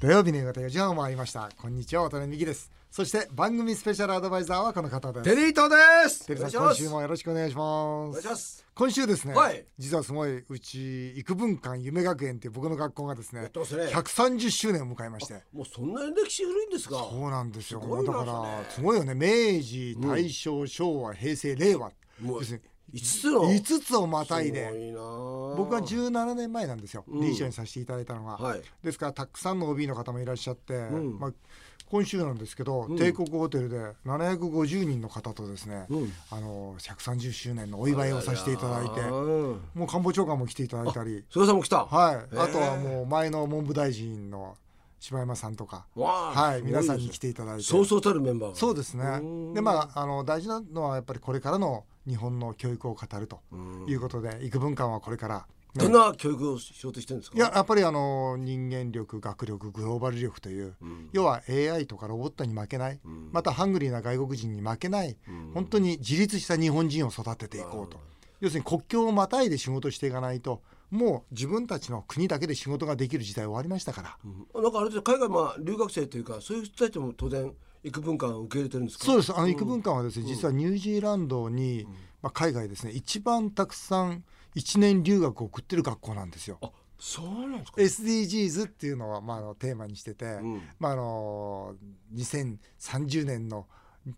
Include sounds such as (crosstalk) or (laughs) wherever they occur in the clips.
土曜日の夕方4時半を回りました。こんにちは渡辺美希です。そして番組スペシャルアドバイザーはこの方です。テリートです。テリーさん今週もよろしくお願いしおます。願いします。今週ですね、はい。実はすごいうち育文館夢学園っていう僕の学校がですねね。130周年を迎えまして。もうそんなに歴史古いんですか？そうなんですよ。だからすごいよね。明治大正、昭和平成令和。もう要する5つのに5つをまたいで。僕は17年前なんですよ、うん。理事長にさせていただいたのが、はい。ですからたくさんの OB の方もいらっしゃって、ん。まあ、今週なんですけど、ん。帝国ホテルで750人の方とですね、うん。あの130周年のお祝いをさせていただいてうんもう官房長官も来ていただいたり、菅さんも来た。はい、あとはもう前の文部大臣の柴山さんとか、はい、皆さんに来ていただいて。そうそうたるメンバーが。そうですね。ん。でまああの大事なのはやっぱりこれからの日本の教育を語るということで育文館はこれから、ね。どんな教育をしようとしてるんですか？いややっぱりあの人間力学力グローバル力という、要は AI とかロボットに負けない、またハングリーな外国人に負けない、本当に自立した日本人を育てていこうと、要するに国境をまたいで仕事していかないともう自分たちの国だけで仕事ができる時代終わりましたから、うん。なんかあれで海外まあ留学生というかそういう人たちも当然育文館を受け入れてるんですか？そうです。あの育文館はですね、実はニュージーランドに、まあ、海外ですね一番たくさん1年留学を送ってる学校なんですよ。あそうなんですか？SDGs っていうのは、まあ、あのテーマにしてて、ん。まあ、あの2030年の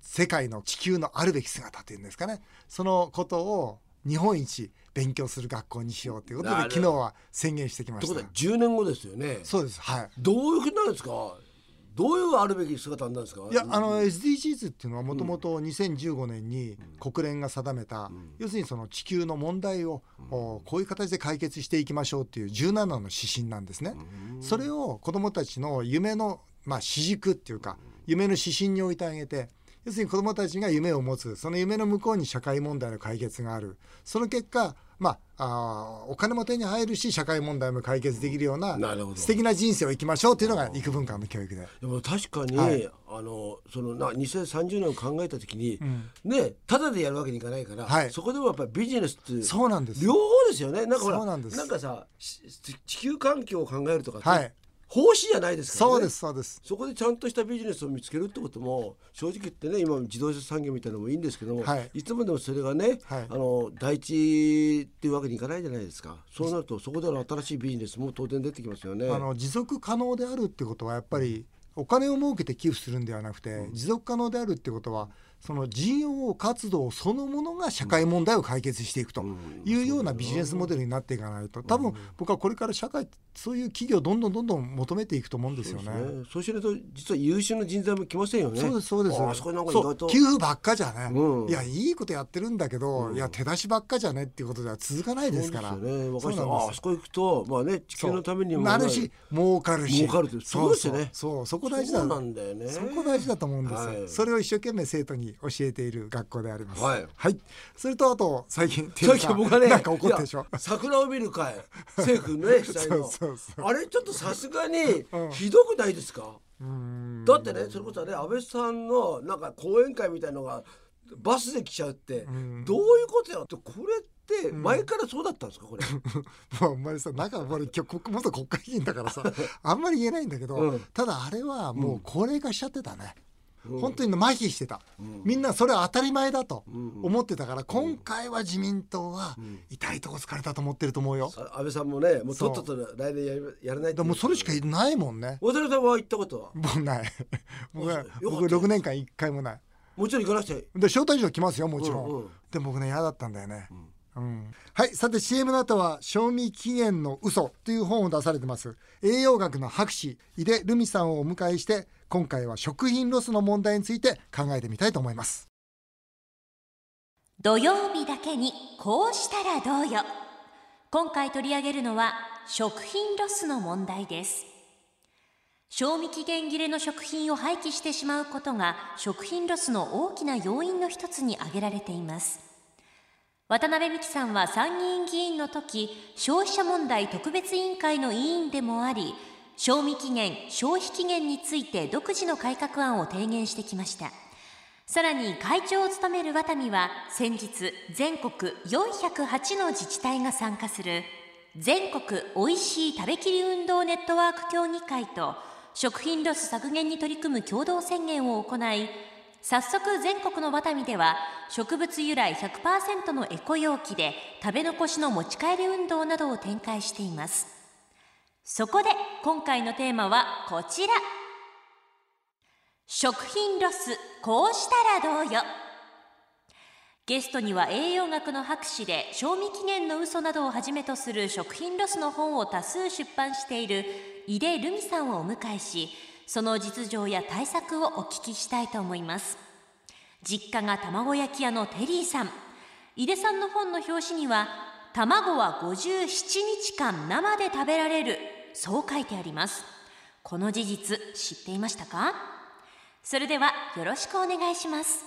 世界の地球のあるべき姿というんですかね。そのことを日本一勉強する学校にしようということで昨日は宣言してきました。とは10年後ですよね。そうです。はい。どういうふうになるんですか？どういうあるべき姿になるんですか？いやあの SDGs っていうのはもともと2015年に国連が定めた、要するにその地球の問題を、おこういう形で解決していきましょうっていう17の指針なんですね。それを子どもたちの夢の、まあ、主軸っていうか夢の指針に置いてあげて要するに子どもたちが夢を持つその夢の向こうに社会問題の解決がある。その結果まああーお金も手に入るし社会問題も解決できるようななるほど。素敵な人生を生きましょうっていうのが育文館の教育で。でも確かに、はい。あのそのな2030年を考えた時に、ねただでやるわけにいかないから、はい。そこでもやっぱりビジネスってそうなんです。両方ですよね。なんかほらそうなんです。かさし地球環境を考えるとかって、はい奉仕じゃないですからね。そうですそうです。そこでちゃんとしたビジネスを見つけるってことも正直言ってね今自動車産業みたいなのもいいんですけども、はい。い、つまでもそれがね、はい。あの第一っていうわけにいかないじゃないですか。そうなるとそこでの新しいビジネスも当然出てきますよね。あの持続可能であるってことはやっぱりお金を儲けて寄付するんではなくて、持続可能であるってことはその事業活動そのものが社会問題を解決していくというようなビジネスモデルになっていかないと。多分僕はこれから社会そういう企業どんどんどんどん求めていくと思うんですよね。ね。そうしないと実は優秀な人材も来ませんよね。そうですそうです。ああそこになんか意そう外と寄付ばっかじゃね、うん。いやいいことやってるんだけど、いや手出しばっかじゃねっていうことでは続かないですから。そうですよね。若い人そうなんです。はああそこ行くとまあね地球のためにもなるし儲かるし。儲かるってそうですよね。そう。そう。そこ大事だ。そうなんだよね。そこ大事だと思うんですよ、はい。それを一生懸命生徒に教えている学校であります。はい。それとあと最近さっき僕はねなんか怒ったでしょ？桜を見る会政府ね (laughs) 主催の。そうそうそあれちょっとさすがにひどくないですか、うーん。だってねそれこそね安倍さんのなんか講演会みたいのがバスで来ちゃうってん。どういうことやってこれって前からそうだったんですか？これ、(laughs) もうあんまりさなんか俺今日元国会議員だからさ (laughs) あんまり言えないんだけど、うん。ただあれはもう高齢化しちゃってたね、本当に麻痺してた、みんなそれは当たり前だと思ってたから、今回は自民党は痛いとこ疲れたと思ってると思うよ、あ安倍さんもねもうとっとと来年やりやらないでもうそれしかないもんね。渡辺さんは行ったことは？もうない。(laughs) 僕僕6年間1回もない。もちろん行かなくちゃで招待状来ますよもちろん、でも僕ね嫌だったんだよね、うんはいさて CM の後は「賞味期限の嘘という本を出されてます。栄養学の博士井出留美さんをお迎えして今回は食品ロスの問題について考えてみたいと思います。土曜日だけにこうしたらどうよ。今回取り上げるのは食品ロスの問題です。賞味期限切れの食品を廃棄してしまうことが食品ロスの大きな要因の一つに挙げられています渡辺美樹さんは参議院議員の時消費者問題特別委員会の委員でもあり賞味期限消費期限について独自の改革案を提言してきました。さらに会長を務めるワタミは先日全国408の自治体が参加する全国おいしい食べきり運動ネットワーク協議会と食品ロス削減に取り組む共同宣言を行い早速全国のワタミでは植物由来100%のエコ容器で食べ残しの持ち帰り運動などを展開しています。そこで今回のテーマはこちら。食品ロスこうしたらどうよ。ゲストには栄養学の博士で賞味期限の嘘などをはじめとする食品ロスの本を多数出版している井出留美さんをお迎えしその実情や対策をお聞きしたいと思います。実家が卵焼き屋のテリーさん。井出さんの本の表紙には卵は57日間生で食べられるそう書いてあります。この事実知っていましたか？それではよろしくお願いします。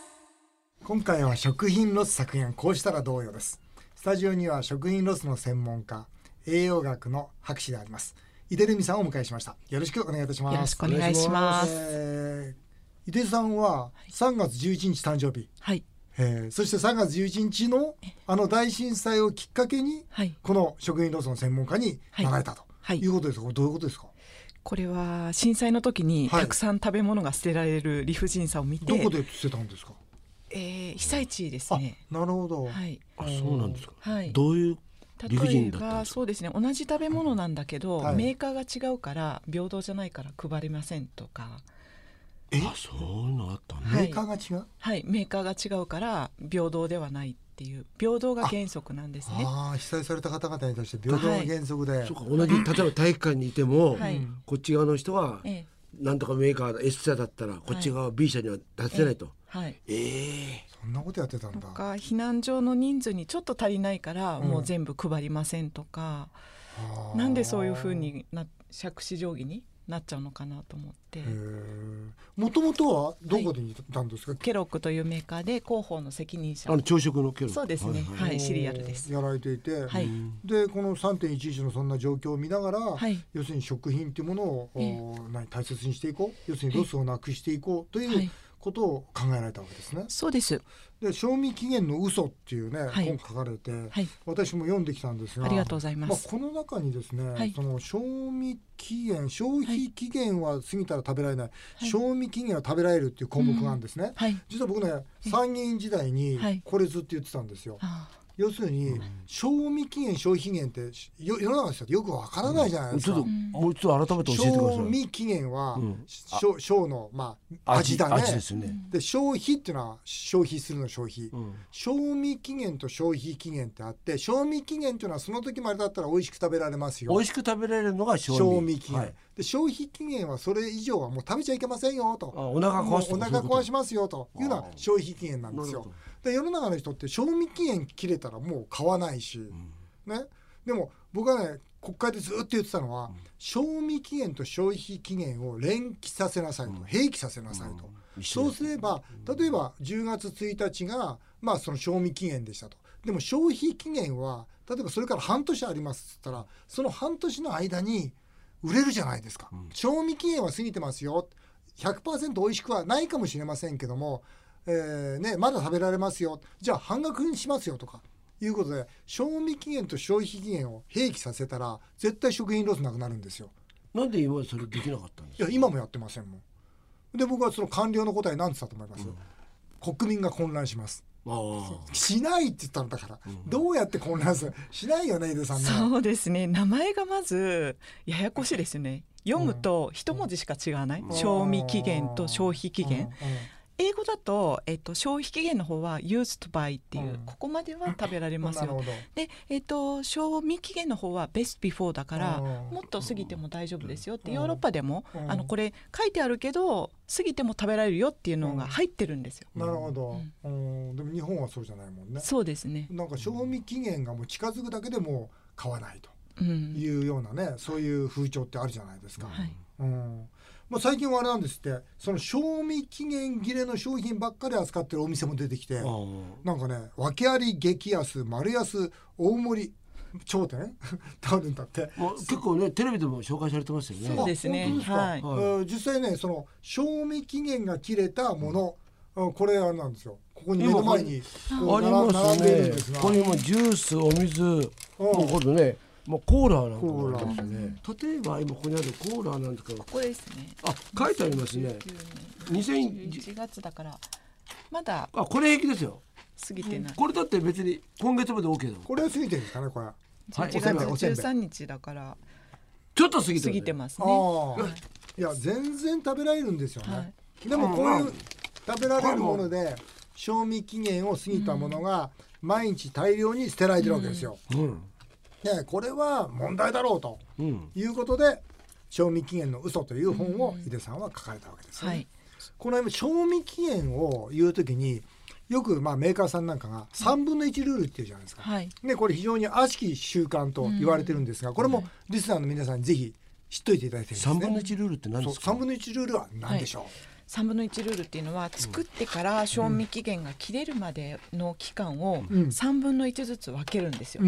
今回は食品ロス削減こうしたらどうよです。スタジオには食品ロスの専門家栄養学の博士であります井出留美さんをお迎えしました。よろしくお願いいたします。よろしくお願いします。えー井出さんは3月11日誕生日、はい。えーそして3月11日のあの大震災をきっかけにはい。この食品ロスの専門家になられたと。はい。いうことですか、これどういうことですか？これは震災の時にはい。たくさん食べ物が捨てられる理不尽さを見て、どこで捨てたんですか？えー被災地ですあねなるほど、はい。あそうなんですか、はい。どういう例えばそうですね同じ食べ物なんだけど、はい。メーカーが違うから平等じゃないから配りませんとか。え？あそういうのあったはい。ーカーが違う、はいメーカーが違うから平等ではないっていう平等が原則なんですね。ああ被災された方々に対して平等の原則で、そうか同じ例えば体育館にいても、はい。こっち側の人はええ。なんとかメーカー S 社だったらこっち側 B 社には出せないと、はい。ええそんなことやってたんだ。とか避難所の人数にちょっと足りないから、うん。もう全部配りませんとか。あー。なんでそういうふうにな杓子定規になっちゃうのかなと思って。もともとはどこでいたんですか、ケロックというメーカーで広報の責任者。あの朝食のケロそうですね。はいシリアルです。やられていて、はい。でこの3.11のそんな状況を見ながら、はい。要するに食品っていうものを、ええ。お何大切にしていこう。要するにロスをなくしていこうというはいことを考えられたわけですね。そうです。で賞味期限の嘘っていうね、はい。本書かれて、はい。私も読んできたんですがありがとうございままあ、す、この中にですね、はい。その賞味期限消費期限は過ぎたら食べられない、い。賞味期限は食べられるっていう項目があるんですね、はい。実は僕ね参議院時代にはい。これずっと言ってたんですよ、あ要するに賞味期限消費期限ってよ世の中の人ってよくわからないじゃないですか、ちょっともう一度改めて教えてください。賞味期限は、うん。賞賞のまあ味だね。味ですよね、で消費っていうのは消費するの消費、うん。賞味期限と消費期限ってあって賞味期限っていうのはその時までだったら美味しく食べられますよ。美味しく食べられるのが賞味。賞味期限、はい。で消費期限はそれ以上はもう食べちゃいけませんよと。あお腹壊すもうお腹壊しますよというのは消費期限なんですよで世の中の人って賞味期限切れたらもう買わないし、ね。でも僕はね国会でずっと言ってたのは、賞味期限と消費期限を連期させなさいと、併記させなさいと、そうすれば例えば10月1日がまあその賞味期限でしたと。でも消費期限は例えばそれから半年ありますっつったらその半年の間に売れるじゃないですか、賞味期限は過ぎてますよ。100%美味しくはないかもしれませんけども、えーね、まだ食べられますよ。じゃあ半額にしますよとかいうことで賞味期限と消費期限を併記させたら絶対食品ロスなくなるんですよ。なんで今までそれできなかったんですか？いや今もやってませんもん。で僕はその官僚の答え何て言ったと思います、国民が混乱します。しないって言ったんだから、どうやって混乱する？しないよね井出さんね。そうですね。名前がまずややこしいですよね。読むと一文字しか違わない、賞味期限と消費期限、うん。うん英語だと、えっと、消費期限の方は used by っていう、うん。ここまでは食べられますよ。で、えっと、賞味期限の方は best before だから、うんもっと過ぎても大丈夫ですよって、うん。ヨーロッパでも、うん。あのこれ書いてあるけど過ぎても食べられるよっていうのが入ってるんですよ、なるほど、うん、でも日本はそうじゃないもんね。そうですね、なんか賞味期限がもう近づくだけでもう買わないとうん。いうようなね、そういう風潮ってあるじゃないですか。はい。うんまあ、最近はあれなんですって。その賞味期限切れの商品ばっかり扱ってるお店も出てきて。なんかね訳あり激安丸安大盛り頂点ってあるんだって。まあ、結構ねテレビでも紹介されてますよね。そう。ですね。はい。えー実際ねその賞味期限が切れたもの、うんこれあれなんですよ。ここに目の前にありますね。ですが。これ今ジュースお水、もうこれねまあコーラなんかありますね。例えば今ここにあるコーラなんですか。ここですね。あ書いてありますね。2000 1月だからまだあこれ平気ですよ。過ぎてない。これだって別に今月まで OK だもん。これは過ぎてるんですかねこれ。あはい。1おせんべい。お月せんべい13日だからちょっと過ぎてる。過ぎてますね。あい。や全然食べられるんですよね、はい。でもこういう食べられるもので賞味期限を過ぎたものが毎日大量に捨てられてるわけですよ、うんでこれは問題だろうとうん。いうことで賞味期限の嘘という本を井出さんは書かれたわけですよね、はい。この賞味期限を言うときによくまあメーカーさんなんかが3分の1ルールっていうじゃないですか、はい。ね、これ非常に悪しき習慣と言われてるんですが、これもリスナーの皆さんにぜひ知っといていただきたいですね。3分の1ルールって何ですか？3分の1ルールは何でしょう、3分の1ルールっていうのは作ってから賞味期限が切れるまでの期間をうん。3分の1ずつ分けるんですよ。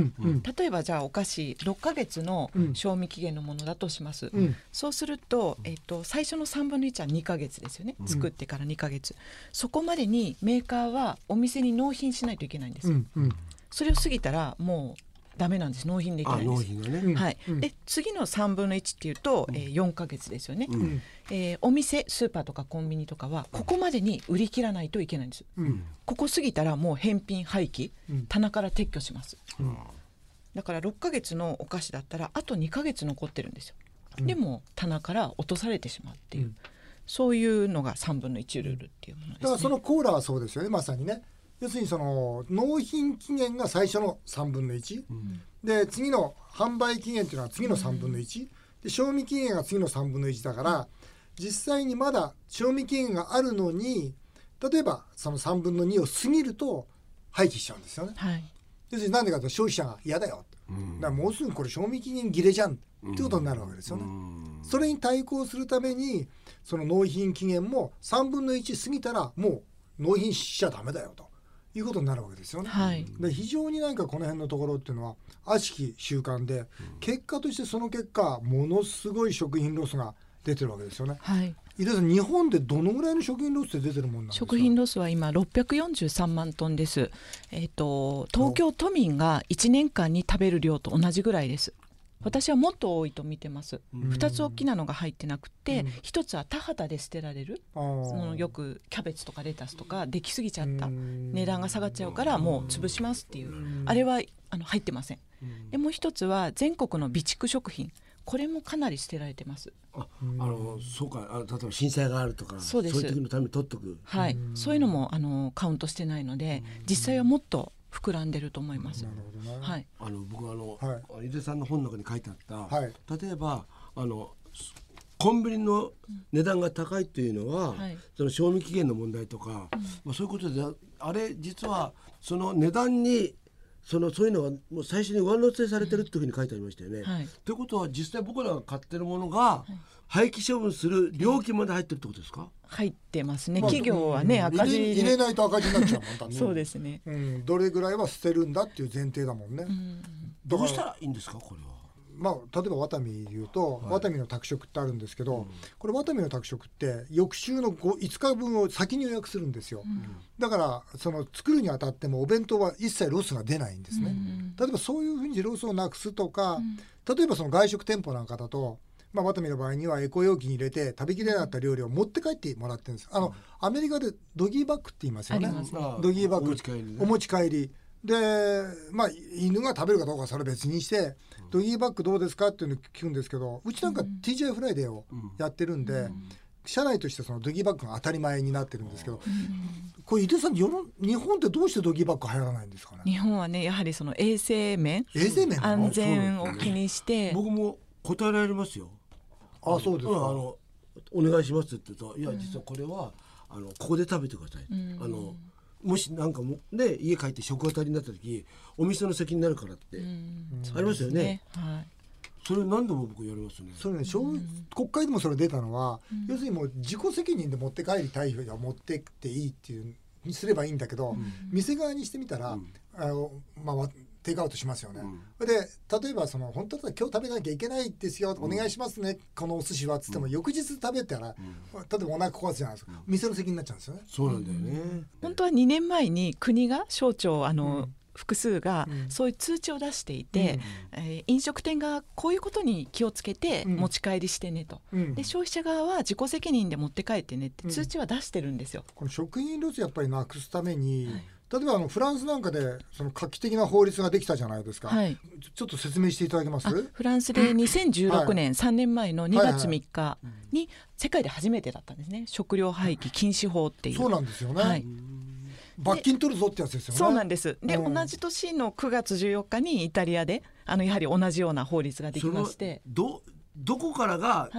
例えばじゃあお菓子6ヶ月のうん。賞味期限のものだとします、うん。そうすると、えっと、最初の3分の1は2ヶ月ですよね、作ってから2ヶ月。そこまでにメーカーはお店に納品しないといけないんです、うん。うん。それを過ぎたらもうダメなんです。納品できあないんです。ね、うん。はい。うん。で次の3分の1っていうと、えー、4ヶ月ですよね、うん。えーお店スーパーとかコンビニとかはここまでに売り切らないといけないんです。うん。ここ過ぎたらもう返品廃棄、うん棚から撤去します、うん。だから6ヶ月のお菓子だったらあと2ヶ月残ってるんですよ、でも棚から落とされてしまうっていう、うん。そういうのが3分の1ルールっていうものです、ね、だからそのコーラはそうですよね。まさにね要するにその納品期限が最初の3分の1、で次の販売期限っていうのは次の3分の1、で賞味期限が次の3分の1だから実際にまだ賞味期限があるのに例えばその3分の2を過ぎると廃棄しちゃうんですよね。はい。要するになんでかというと消費者が嫌だよ、うん。だからもうすぐこれ賞味期限切れじゃんってことになるわけですよね。うん。それに対抗するためにその納品期限も3分の1過ぎたらもう納品しちゃダメだよということになるわけですよね。はいで非常になんかこの辺のところっていうのは悪しき習慣で、結果としてその結果ものすごい食品ロスが出てるわけですよね。はい井出さん日本でどのぐらいの食品ロスって出てるもんなんですか？食品ロスは今643万トンです。えっ、と東京都民が1年間に食べる量と同じぐらいです。私はもっと多いと見てます。二つ大きなのが入ってなくて、一つは田畑で捨てられる。そのよくキャベツとかレタスとかできすぎちゃった。うん。値段が下がっちゃうからもう潰しますっていう。あれはあの入ってません。でもう一つは全国の備蓄食品。これもかなり捨てられてます。ああのそうか。あ例えば震災があるとかそうです。いう時のために取っとく。はい、そういうのもあのカウントしてないので実際はもっと膨らんでると思います。なるほどね。はい、あの僕あの、はい。井出さんの本の中に書いてあった、はい。例えばあのコンビニの値段が高いっていうのは、はい。その賞味期限の問題とか、まあ、そういうことであれ実はその値段にそのそういうのがもう最初に上乗せされてるっていうふうに書いてありましたよね。はい。ということは実際僕らが買ってるものが廃棄処分する料金まで入ってるってことですか、入ってますね。まあ企業はね、うん赤字入れ。ないと赤字になっちゃうもんだね。そうですね。うん、どれぐらいは捨てるんだっていう前提だもんね。どうしたらいいんですかこれは？まあ、例えばワタミで言うと、ワタミの宅食ってあるんですけど、これワタミの宅食って翌週の 5, 5日分を先に予約するんですよ、だからその作るにあたってもお弁当は一切ロスが出ないんですね、例えばそういうふうにロスをなくすとか、例えばその外食店舗なんかだとまあ、ワタミの場合にはエコ容器に入れて食べきれなかった料理を持って帰ってもらってるんです。あの、アメリカでドギーバッグって言いますよね。ね。ドギーバッグお持ち帰りね。お持ち帰り。でまあ犬が食べるかどうかはそれは別にして、ドギーバッグどうですかっていうの聞くんですけどうちなんか TJ フライデーをやってるんで、社内としてそのドギーバッグが当たり前になってるんですけど、これ井出さん世の日本ってどうしてドギーバッグ流行らないんですかね？日本はねやはりその衛生面衛生面安全を気にして。僕も答えられますよ。あそうですか、んあのお願いしますって言うといや実はこれはあのここで食べてください。あのもしなんかもね家帰って食当たりになった時お店の責任になるからって、ありますよね。はい。それ何度も僕やりますね。それね、消国会でもそれ出たのは、要するにもう自己責任で持って帰りたい人は持ってっていいっていうにすればいいんだけど、店側にしてみたら、あのまあわテイクアウトしますよね。で例えばその本当だ今日食べなきゃいけないですよ、お願いしますね。このお寿司はっつっても、翌日食べたら、例えばお腹壊すじゃないですか、店の責任になっちゃうんですよね。そうなんだよね。本当は2年前に国が省庁あの、複数がそういう通知を出していて、うん、えー、飲食店がこういうことに気をつけて持ち帰りしてねと、うん、で消費者側は自己責任で持って帰ってねって通知は出してるんですよ。この食品ロスやっぱりなくすために、はい例えばあのフランスなんかでその画期的な法律ができたじゃないですか、はい、ちょっと説明していただけます？フランスで2016年、はい、3年前の2月3日に世界で初めてだったんですね。食料廃棄禁止法っていう。そうなんですよね、はい、罰金取るぞってやつですよね。そうなんです。で、うん、同じ年の9月14日にイタリアであのやはり同じような法律ができまして。どどこからが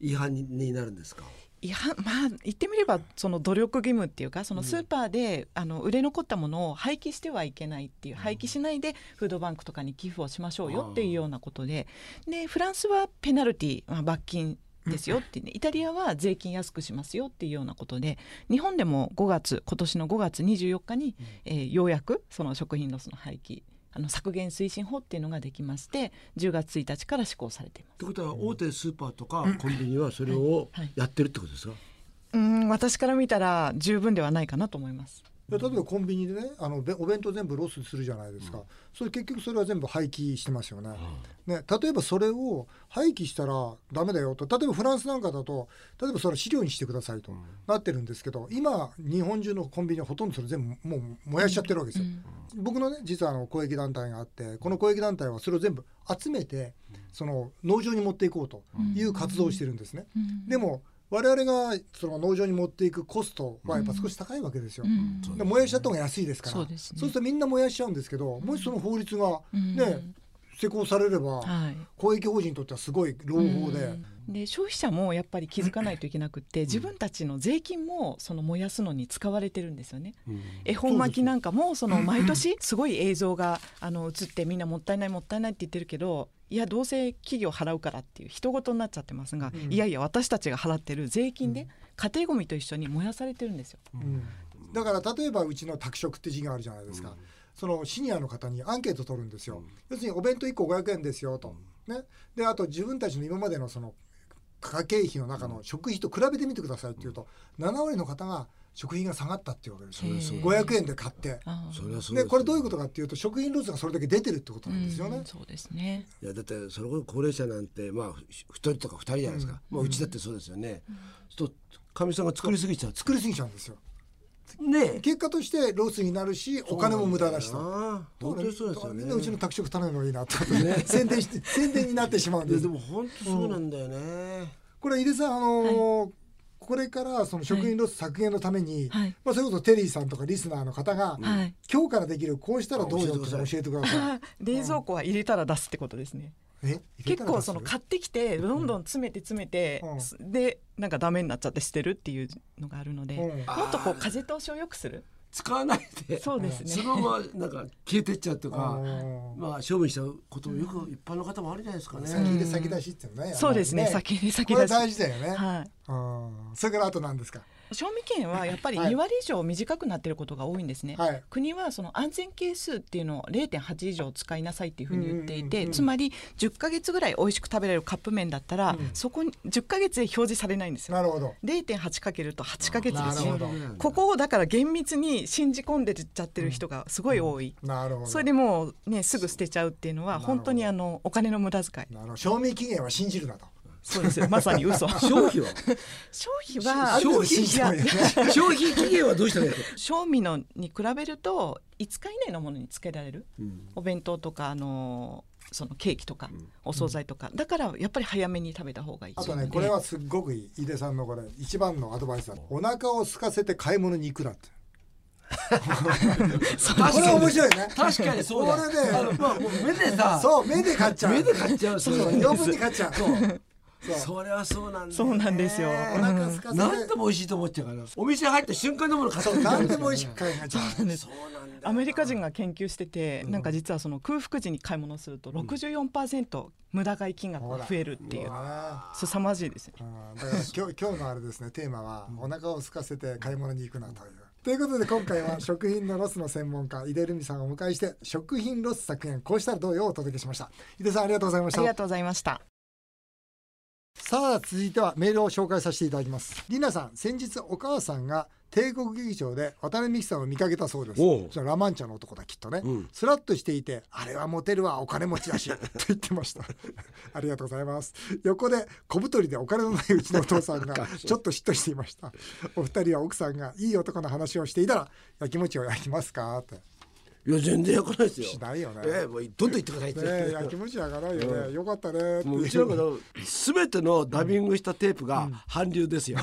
違反になるんですか、違反まあ言ってみればその努力義務っていうかそのスーパーで、あの売れ残ったものを廃棄してはいけないっていう、廃棄しないでフードバンクとかに寄付をしましょうよっていうようなことで。でフランスはペナルティ、まあ、罰金ですよって、ね、イタリアは税金安くしますよっていうようなことで日本でも5月今年の5月24日に、えー、ようやくその食品ロスの廃棄あの削減推進法っていうのができまして10月1日から施行されています。ということは大手スーパーとかコンビニはそれをやってるってことですか、うん私から見たら十分ではないかなと思います。例えばコンビニでねあのお弁当全部ロスするじゃないですか、うん、それ結局それは全部廃棄してますよね。うん、ね例えばそれを廃棄したらダメだよと。例えばフランスなんかだと例えばそれ飼料にしてくださいとなってるんですけど今日本中のコンビニはほとんどそれ全部もう燃やしちゃってるわけですよ、うん、僕のね実はあの公益団体があってこの公益団体はそれを全部集めてその農場に持っていこうという活動をしてるんですね、でも我々がその農場に持っていくコストはやっぱ少し高いわけですよ。うん、で燃やしちゃった方が安いですから。そう、ね,、するとみんな燃やしちゃうんですけどもしその法律がね、施行されれば、はい、公益法人にとってはすごい朗報で。で消費者もやっぱり気づかないといけなくて、自分たちの税金もその燃やすのに使われてるんですよね。うん、恵方巻きなんかもその毎年すごい映像があの映ってみんなもったいないもったいないって言ってるけどいやどうせ企業払うからっていう人事になっちゃってますが、うん、いやいや私たちが払ってる税金で家庭ごみと一緒に燃やされてるんですよ、うん、だから例えばうちの宅食って事業あるじゃないですか、そのシニアの方にアンケート取るんですよ、要するにお弁当1個500円ですよと、ね、であと自分たちの今までのその家計費の中の食費と比べてみてくださいっていうと7割の方が食品が下がったっていうわけですよ。500円で買って。でこれどういうことかっていうと食品ロスがそれだけ出てるってことなんですよね。うん、そうですね。いやだってそれこそ高齢者なんてまあ1人とか2人じゃないですか、うん。まあ、うちだってそうですよね。うん、とかみさんが作りすぎちゃう作りすぎちゃうんですよ。ね、結果としてロスになるしお金も無駄だしと。本当にそうですよね。うちの宅食頼むのがいいなと、ね、宣伝して宣伝になってしまうんです。でも本当そうなんだよね、うん、これ井出さんあのーはいこれからその食品ロス削減のために、はい、まあ、それこそテリーさんとかリスナーの方が、はい、今日からできるこうしたらどうよって教えてください。(laughs) 冷蔵庫は入れたら出すってことですね、結構その買ってきてどんどん詰めて詰めて、うん、でなんかダメになっちゃって捨てるっていうのがあるので、うん、もっとこう風通しを良くする使わないでそうですね。そのままなんか消えてっちゃうとかまあ処分しちゃうこともよく一般の方もあるじゃないですかね。先で先出しっていうのねそうですね。先で先出し。大事だよね。はい。それからあと何ですか？賞味期限はやっぱり2割以上短くなっていることが多いんですね、はい、国はその安全係数っていうのを0.8以上使いなさいっていうふうに言っていて、つまり10か月ぐらい美味しく食べられるカップ麺だったら、うん、そこに10か月で表示されないんですよ。なるほど。0.8かけると8か月ですよここをだから厳密に信じ込んでちゃってる人がすごい多い、うん、なるほど。それでもうねすぐ捨てちゃうっていうのは本当にあのお金の無駄遣い。賞味期限は信じるなとそうですよ。まさに嘘。(laughs) 消費は？消費は消費？(laughs) 消費期限はどうしたらいい賞味のに比べると5日以内の？ものにつけられる、うん、お弁当とかあのそのケーキとか、お惣菜とか、だからやっぱり早めに食べた方がいい。あとねこれはすっごくいい。井出さんのこれ一番のアドバイスだお腹を空かせて買い物に行くなって。(laughs) これ面白いね。確かにそうだ。これねまあ、目でさ。そう目で買っちゃう。目で買っちゃうそう。余分に買っちゃう。そうそれはそうなんだ、そうなんですよ。お腹空かせ何でも美味しいと思っちゃうから。お店入った瞬間のもの買っ何でも美味しく買い。がちゃう。アメリカ人が研究してて、なんか実はその空腹時に買い物すると64%無駄買い金額が増えるっていう。凄まじいですね。だから今日 (laughs) 今日のあれですねテーマはお腹を空かせて買い物に行くなという。ということで今回は食品のロスの専門家井出留美さんをお迎えして食品ロス削減こうしたらどうよお届けしました。井出さんありがとうございました。ありがとうございましたさあ続いてはメールを紹介させていただきます。りなさん先日お母さんが帝国劇場で渡辺美樹さんを見かけたそうです。おう。そのラマンチャの男だきっとね、うん。スラッとしていてあれはモテるわお金持ちだし (laughs) と言ってました。(laughs) ありがとうございます。横で小太りでお金のないうちのお父さんが (laughs) ちょっと嫉妬していました。お二人は奥さんがいい男の話をしていたら焼きもちを焼きますかっていや全然焼かないですよ。しないよね。ええもうどんどん言ってくださいって、ねえ焼きもち焼かないよね、よかったね。もううちなんかの全てのダビングしたテープが韓流ですよ、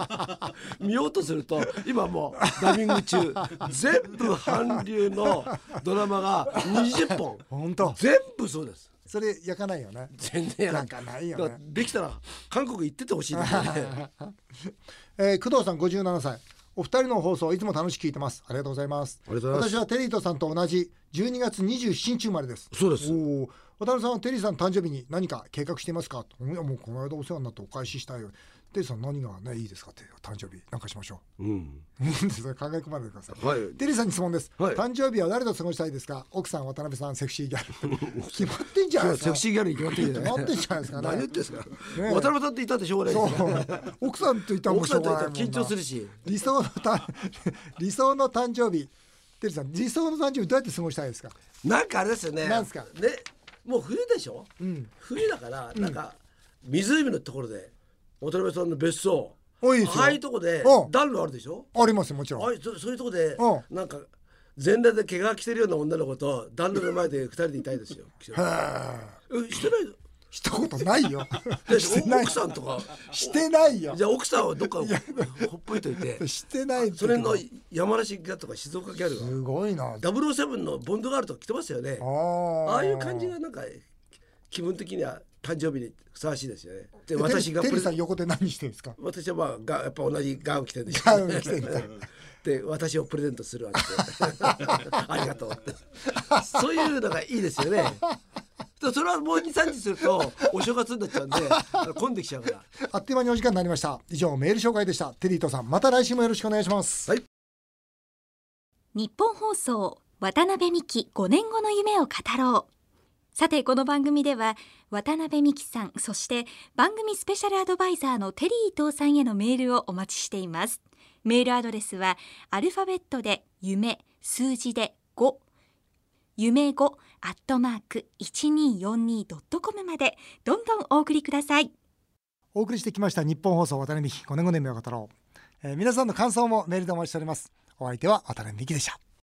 (laughs) 見ようとすると今もうダビング中。全部韓流のドラマが20本。本当。全部そうです。それ焼かないよね。全然焼かないよね。できたら韓国行っててほしいですよね。(laughs) えー、工藤さん57歳お二人の放送いつも楽しく聞いてます。ありがとうございます。私はテリーとさんと同じ12月27日生まれです。そうです。おお渡辺さんはテリーさんの誕生日に何か計画していますか？いやもうこの間お世話になってお返ししたいよテリーさん何がねいいですかって誕生日なんかしましょう。ん。う (laughs) それ考え込まないでください。はい。テリーさんに質問です、はい。誕生日は誰と過ごしたいですか？奥さん渡辺さんセクシーギャル。(laughs) 決まってんじゃないですか。セクシーギャルに決まってるじゃない決まってんじゃないですかね。何言ってんですか、え。渡辺さんって言ったってしょうがないです奥さんと言ったらもうしょ奥さんとうがないもんな緊張するし理想のた (laughs) 理想の誕生日。テリーさん理想の誕生日どうやって過ごしたいですか？なんかあれですよね。なんすか？ね、もう冬でしょ？ん。冬だから、なんか湖のところで渡辺さんの別荘。おいいですよ。ああいうとこでうん。暖炉あるでしょ？ありますよもちろん。ああいうそそういうとこでうなんか全裸で毛が着てるような女の子と暖炉の前で二人でいたいですよ。えしてない一言ないよ。(laughs) でしてない。奥さんとか。してないよ。じゃあ奥さんはどっかほっぽいといて。してないそれの山梨ギャとか静岡ギャルがすごいな。007のボンドガールとか着てますよね。あー。ああいう感じがなんか気分的には誕生日にふさわしいですよね。で私がテリーさん横で何してるんですか？私はまあがやっぱ同じガウン着てるでしょ。ガウン着てるで私をプレゼントするわけで。(laughs) ありがとうって。そういうのがいいですよね。でそれはもう23日するとお正月になっちゃうんで混んできちゃうから。あっという間にお時間になりました。以上メール紹介でした。テリーとさん。また来週もよろしくお願いします。はい。日本放送渡辺美希5年後の夢を語ろうさてこの番組では渡辺美希さんそして番組スペシャルアドバイザーのテリー伊藤さんへのメールをお待ちしています。メールアドレスはアルファベットで夢数字で5夢5アットマーク 1242.com まで。どんどんお送りください。お送りしてきました日本放送渡辺美希5年5年目を語ろう、えー皆さんの感想もメールでお待ちしております。お相手は渡辺美希でした。